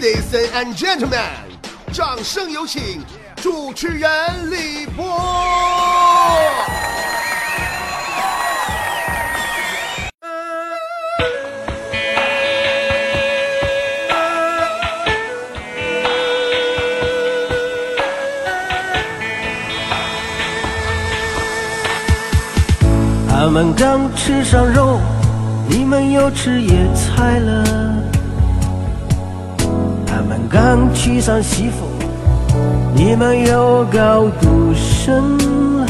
Ladies and gentlemen，掌声有请主持人李波。他们刚吃上肉，你们又吃野菜了。刚娶上媳妇，你们又高度升了。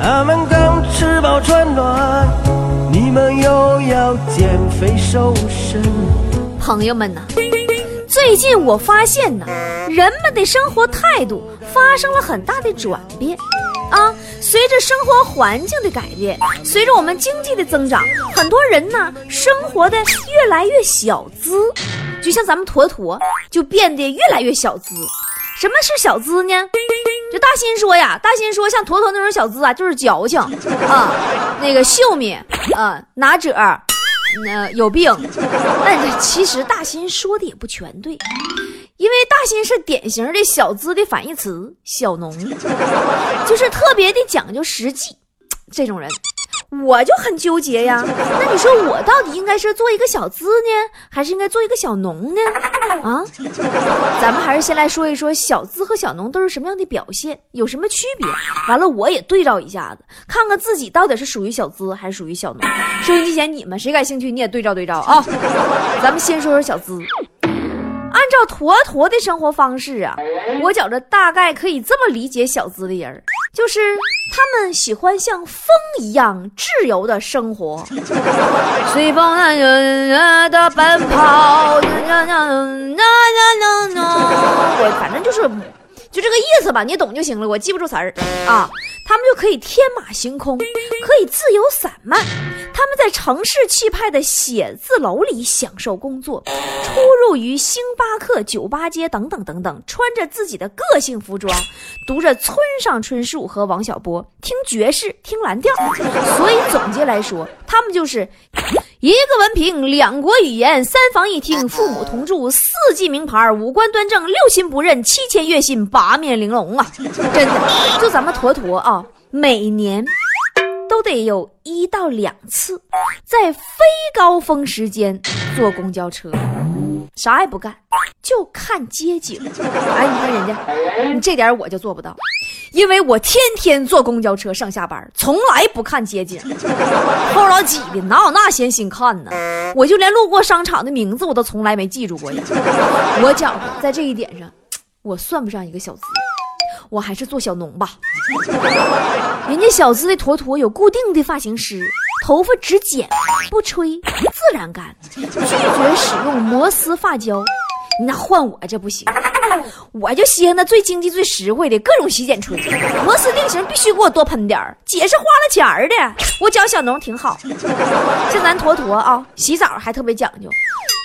他们刚吃饱穿暖，你们又要减肥瘦身。朋友们呐，最近我发现呐，人们的生活态度发生了很大的转变。啊，随着生活环境的改变，随着我们经济的增长，很多人呢生活的越来越小资，就像咱们坨坨就变得越来越小资。什么是小资呢？就大新说呀，大新说像坨坨那种小资啊，就是矫情啊，那个秀米啊，拿褶，那有病。那其实大新说的也不全对。因为大新是典型的小资的反义词，小农，就是特别的讲究实际，这种人，我就很纠结呀。那你说我到底应该是做一个小资呢，还是应该做一个小农呢？啊，咱们还是先来说一说小资和小农都是什么样的表现，有什么区别？完了，我也对照一下子，看看自己到底是属于小资还是属于小农。收音机前你们谁感兴趣，你也对照对照啊。咱们先说说小资。按照坨坨的生活方式啊，我觉着大概可以这么理解小资的人，就是他们喜欢像风一样自由的生活，随风的奔跑，我 反正就是，就这个意思吧，你懂就行了，我记不住词儿啊。他们就可以天马行空，可以自由散漫。他们在城市气派的写字楼里享受工作，出入于星巴克、酒吧街等等等等，穿着自己的个性服装，读着村上春树和王小波，听爵士，听蓝调。所以总结来说，他们就是一个文凭，两国语言，三房一厅，父母同住，四季名牌，五官端正，六亲不认，七千月薪，八面玲珑啊！真的，就咱们坨坨啊。每年都得有一到两次在非高峰时间坐公交车，啥也不干，就看街景。哎，你看人家，你这点我就做不到，因为我天天坐公交车上下班，从来不看街景。后老挤的，哪有那闲心看呢？我就连路过商场的名字我都从来没记住过呀。我讲在这一点上，我算不上一个小资。我还是做小农吧。人家小资的坨坨有固定的发型师，头发只剪不吹，自然干，拒绝使用摩丝发胶。你那换我这不行，我就稀罕那最经济、最实惠的各种洗剪吹，摩丝定型必须给我多喷点儿。姐是花了钱儿的，我讲小农挺好。像咱坨坨啊，洗澡还特别讲究，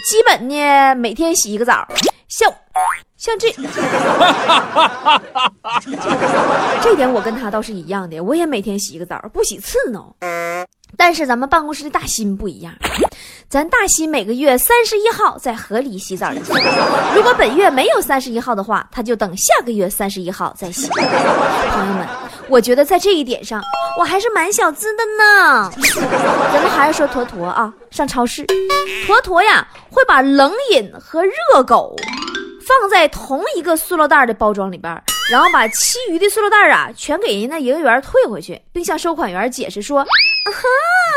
基本呢每天洗一个澡。像像这，这点我跟他倒是一样的，我也每天洗个澡，不洗刺挠。但是咱们办公室的大新不一样，咱大新每个月三十一号在河里洗澡一次，如果本月没有三十一号的话，他就等下个月三十一号再洗。朋友们，我觉得在这一点上，我还是蛮小资的呢。咱们还是说坨坨啊，上超市，坨坨呀会把冷饮和热狗。放在同一个塑料袋的包装里边，然后把其余的塑料袋啊全给人家营业员退回去，并向收款员解释说：“啊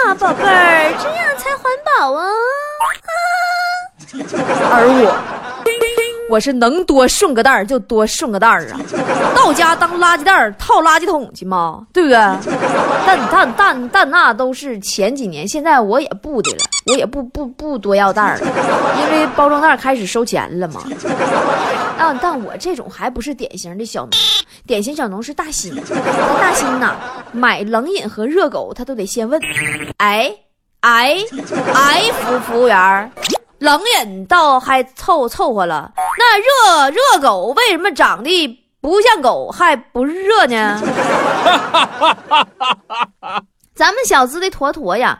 哈，宝贝儿，这样才环保哦啊！”而我。我是能多顺个袋儿就多顺个袋儿啊，到家当垃圾袋儿套垃圾桶去吗？对不对？但但但但那都是前几年，现在我也不的了，我也不不不多要袋儿了，因为包装袋开始收钱了嘛。但但我这种还不是典型的小农，典型小农是大新，大新呐，买冷饮和热狗他都得先问，哎哎哎，服服务员。冷饮倒还凑凑合了，那热热狗为什么长得不像狗还不热呢？咱们小资的坨坨呀，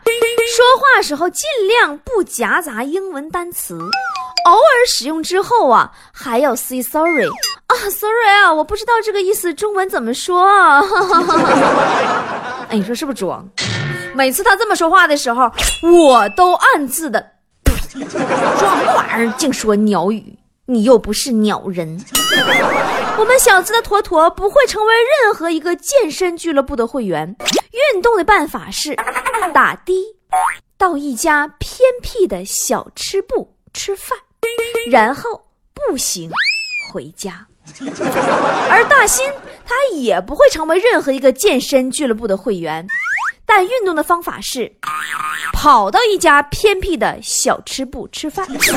说话时候尽量不夹杂英文单词，偶尔使用之后啊，还要 say sorry 啊，sorry 啊，我不知道这个意思，中文怎么说啊？哎，你说是不是装？每次他这么说话的时候，我都暗自的，装什么玩意儿，净说鸟语，你又不是鸟人。我们小资的坨坨不会成为任何一个健身俱乐部的会员。运动的办法是打的到一家偏僻的小吃部吃饭，然后步行回家。而大新他也不会成为任何一个健身俱乐部的会员，但运动的方法是跑到一家偏僻的小吃部吃饭，吃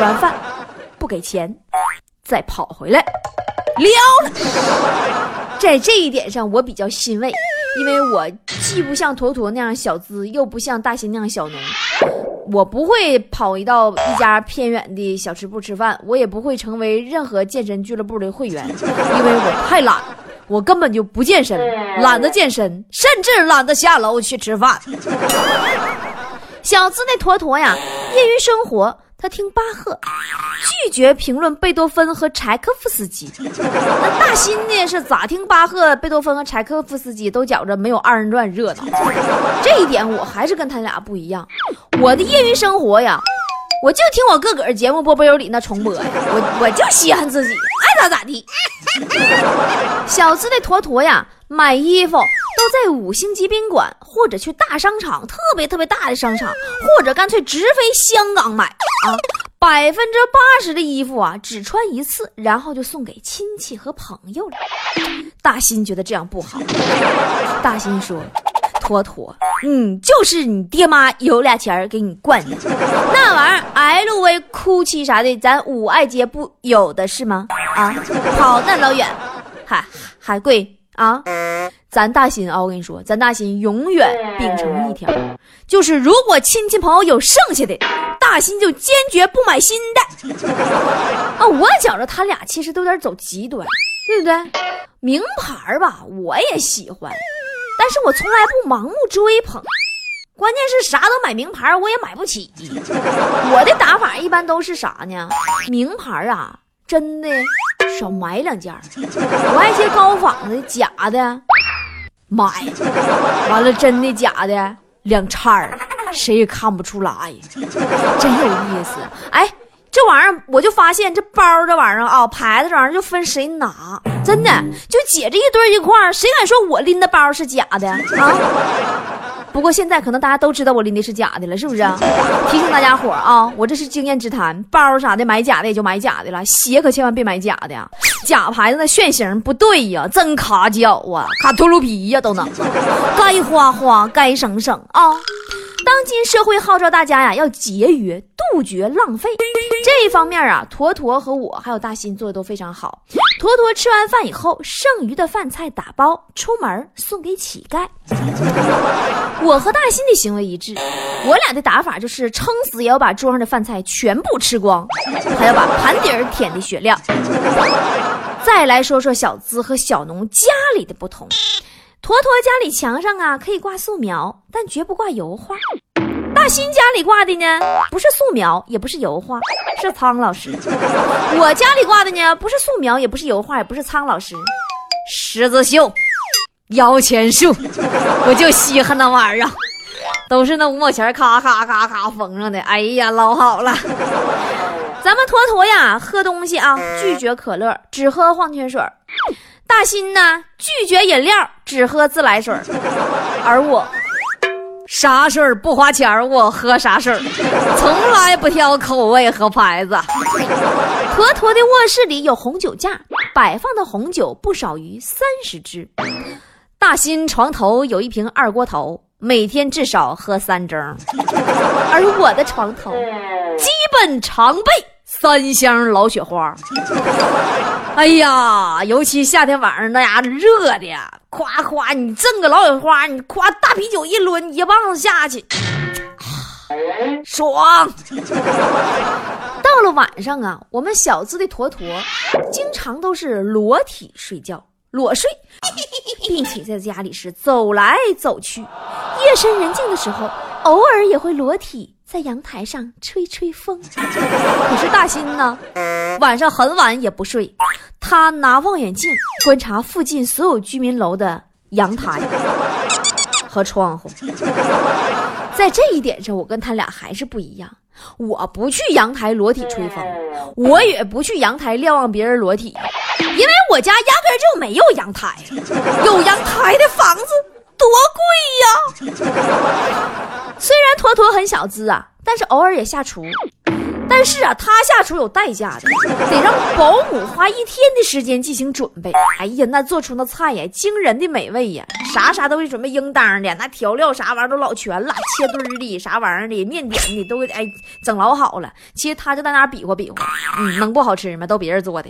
完饭不给钱，再跑回来。了，在这一点上我比较欣慰，因为我既不像坨坨那样小资，又不像大新那样小农，我不会跑一到一家偏远的小吃部吃饭，我也不会成为任何健身俱乐部的会员，因为我太懒，我根本就不健身，懒得健身，甚至懒得下楼去吃饭。小资那坨坨呀，业余生活。他听巴赫，拒绝评论贝多芬和柴可夫斯基。那大新呢？是咋听巴赫、贝多芬和柴可夫斯基都觉着没有二人转热闹。这一点我还是跟他俩不一样。我的业余生活呀，我就听我个个节目波波有理那重播，我我就稀罕自己，爱咋咋地。小资的坨坨呀，买衣服。都在五星级宾馆，或者去大商场，特别特别大的商场，或者干脆直飞香港买啊！百分之八十的衣服啊，只穿一次，然后就送给亲戚和朋友了。大新觉得这样不好，大新说：“妥妥，嗯，就是你爹妈有俩钱给你惯的，那玩意儿 LV、GUCCI 啥的，咱五爱街不有的是吗？啊，跑那老远，还还贵啊！”咱大新啊，我跟你说，咱大新永远秉承一条，就是如果亲戚朋友有剩下的，大新就坚决不买新的。啊，我觉着他俩其实都有点走极端，对不对？名牌吧，我也喜欢，但是我从来不盲目追捧。关键是啥都买名牌，我也买不起。我的打法一般都是啥呢？名牌啊，真的少买两件我爱些高仿的、假的。买，完了真的假的两叉儿，谁也看不出来，真有意思。哎，这玩意儿我就发现这包这玩意儿啊，牌子这玩意儿就分谁拿，真的就姐这一堆一块儿，谁敢说我拎的包是假的啊？不过现在可能大家都知道我拎的是假的了，是不是？提醒大家伙啊，我这是经验之谈，包啥的买假的也就买假的了，鞋可千万别买假的，假牌子那楦型不对呀，真卡脚啊，卡秃噜皮呀都能，该花花该省省啊。当今社会号召大家呀要节约，杜绝浪费。这一方面啊，坨坨和我还有大新做的都非常好。坨坨吃完饭以后，剩余的饭菜打包出门送给乞丐。我和大新的行为一致，我俩的打法就是撑死也要把桌上的饭菜全部吃光，还要把盘底儿舔的雪亮。再来说说小资和小农家里的不同。坨坨家里墙上啊可以挂素描，但绝不挂油画。大新家里挂的呢，不是素描，也不是油画，是苍老师。我家里挂的呢，不是素描，也不是油画，也不是苍老师，十字绣、摇钱树。我就稀罕那玩意儿，都是那五毛钱咔咔咔咔缝上的。哎呀，老好了。咱们坨坨呀，喝东西啊，拒绝可乐，只喝矿泉水。大新呢，拒绝饮料，只喝自来水而我，啥事儿不花钱我喝啥事儿 从来不挑口味和牌子。坨坨的卧室里有红酒架，摆放的红酒不少于三十支。大新床头有一瓶二锅头，每天至少喝三盅。而我的床头，基本常备三箱老雪花。哎呀，尤其夏天晚上那家热的，夸夸你挣个老雪花，你夸大啤酒一抡，一棒子下去，爽。到了晚上啊，我们小资的坨坨经常都是裸体睡觉，裸睡，并且在家里是走来走去。夜深人静的时候，偶尔也会裸体在阳台上吹吹风。可是大新呢，晚上很晚也不睡，他拿望远镜观察附近所有居民楼的阳台和窗户。在这一点上，我跟他俩还是不一样。我不去阳台裸体吹风，我也不去阳台瞭望别人裸体，因为我家压根就没有阳台。有阳台的房子多贵呀！虽然坨坨很小资啊，但是偶尔也下厨。但是啊，他下厨有代价的，得让保姆花一天的时间进行准备。哎呀，那做出那菜呀，惊人的美味呀，啥啥都会准备应当的，那调料啥玩意儿都老全了，切墩儿的啥玩意儿的，面点的都哎整老好了。其实他就在那比划比划，嗯，能不好吃吗？都别人做的。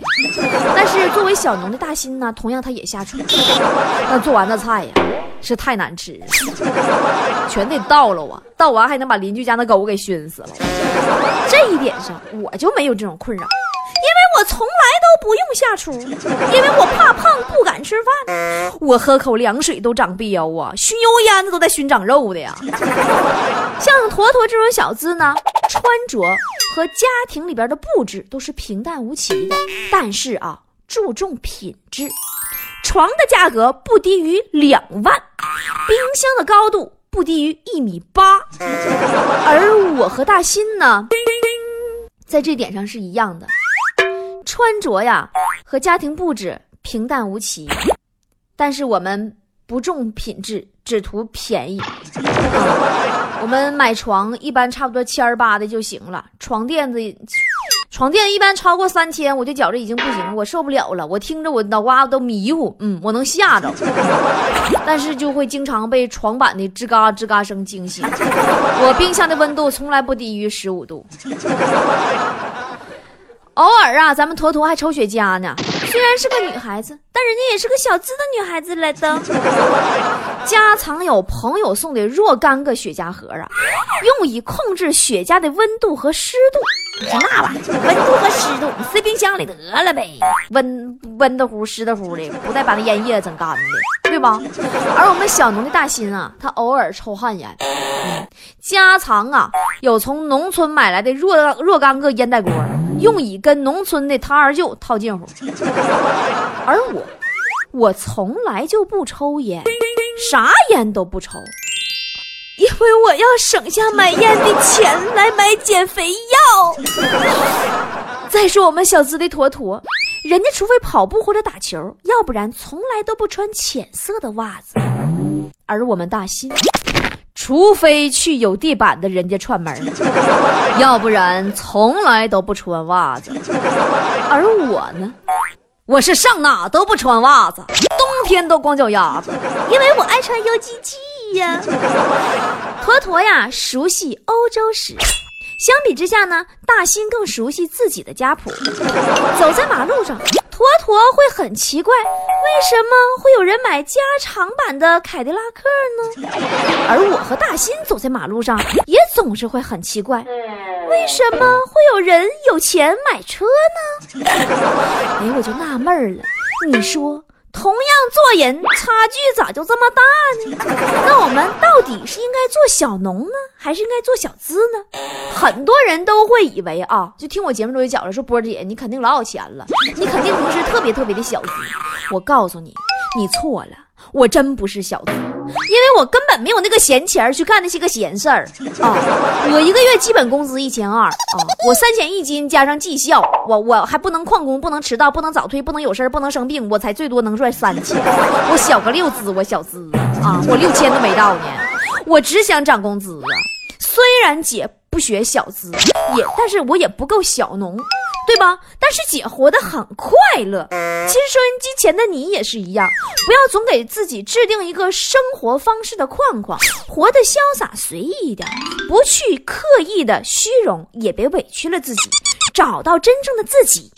但是作为小农的大新呢，同样他也下厨，那做完的菜呀。是太难吃，全得倒了啊！倒完还能把邻居家那狗给熏死了。这点上我就没有这种困扰，因为我从来都不用下厨，因为我怕胖不敢吃饭。我喝口凉水都长膘啊，熏油烟子都在熏长肉的呀。像坨坨这种小资呢，穿着和家庭里边的布置都是平淡无奇的，但是啊，注重品质。床的价格不低于两万，冰箱的高度不低于一米八，而我和大新呢，在这点上是一样的，穿着呀和家庭布置平淡无奇，但是我们不重品质，只图便宜。我们买床一般差不多千儿八的就行了，床垫子。床垫一般超过三千，我就觉着已经不行，我受不了了。我听着我脑瓜子都迷糊，嗯，我能吓着，但是就会经常被床板的吱嘎吱嘎声惊醒。我冰箱的温度从来不低于十五度。偶尔啊，咱们坨坨还抽雪茄呢。虽然是个女孩子，但人家也是个小资的女孩子来的。家藏有朋友送的若干个雪茄盒啊，用以控制雪茄的温度和湿度。你说那玩意，温度和湿度，你塞冰箱里得了呗，温温的乎，湿的乎的，不带把那烟叶整干的，对吧？而我们小农的大新啊，他偶尔抽旱烟，家藏啊有从农村买来的若若干个烟袋锅。用以跟农村的他二舅套近乎，而我，我从来就不抽烟，啥烟都不抽，因为我要省下买烟的钱来买减肥药。再说我们小资的坨坨，人家除非跑步或者打球，要不然从来都不穿浅色的袜子，而我们大新。除非去有地板的人家串门，要不然从来都不穿袜子。而我呢，我是上哪都不穿袜子，天都光脚丫子，因为我爱穿 UGG 呀。坨坨呀，熟悉欧洲史。相比之下呢，大新更熟悉自己的家谱。走在马路上，坨坨会很奇怪，为什么会有人买加长版的凯迪拉克呢？而我和大新走在马路上，也总是会很奇怪，为什么会有人有钱买车呢？哎，我就纳闷了，你说。同样做人，差距咋就这么大呢？那我们到底是应该做小农呢，还是应该做小资呢？很多人都会以为啊，就听我节目中就讲了，说波姐你肯定老有钱了，你肯定不是特别特别的小资。我告诉你，你错了。我真不是小资，因为我根本没有那个闲钱去干那些个闲事儿啊！我一个月基本工资一千二啊，我三险一金加上绩效，我我还不能旷工，不能迟到，不能早退，不能有事儿，不能生病，我才最多能赚三千。我小个六资，我小资啊，我六千都没到呢。我只想涨工资啊！虽然姐不学小资，也但是我也不够小农。对吧？但是姐活得很快乐。其实收音机前的你也是一样，不要总给自己制定一个生活方式的框框，活得潇洒随意一点，不去刻意的虚荣，也别委屈了自己，找到真正的自己，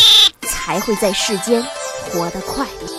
才会在世间活得快乐。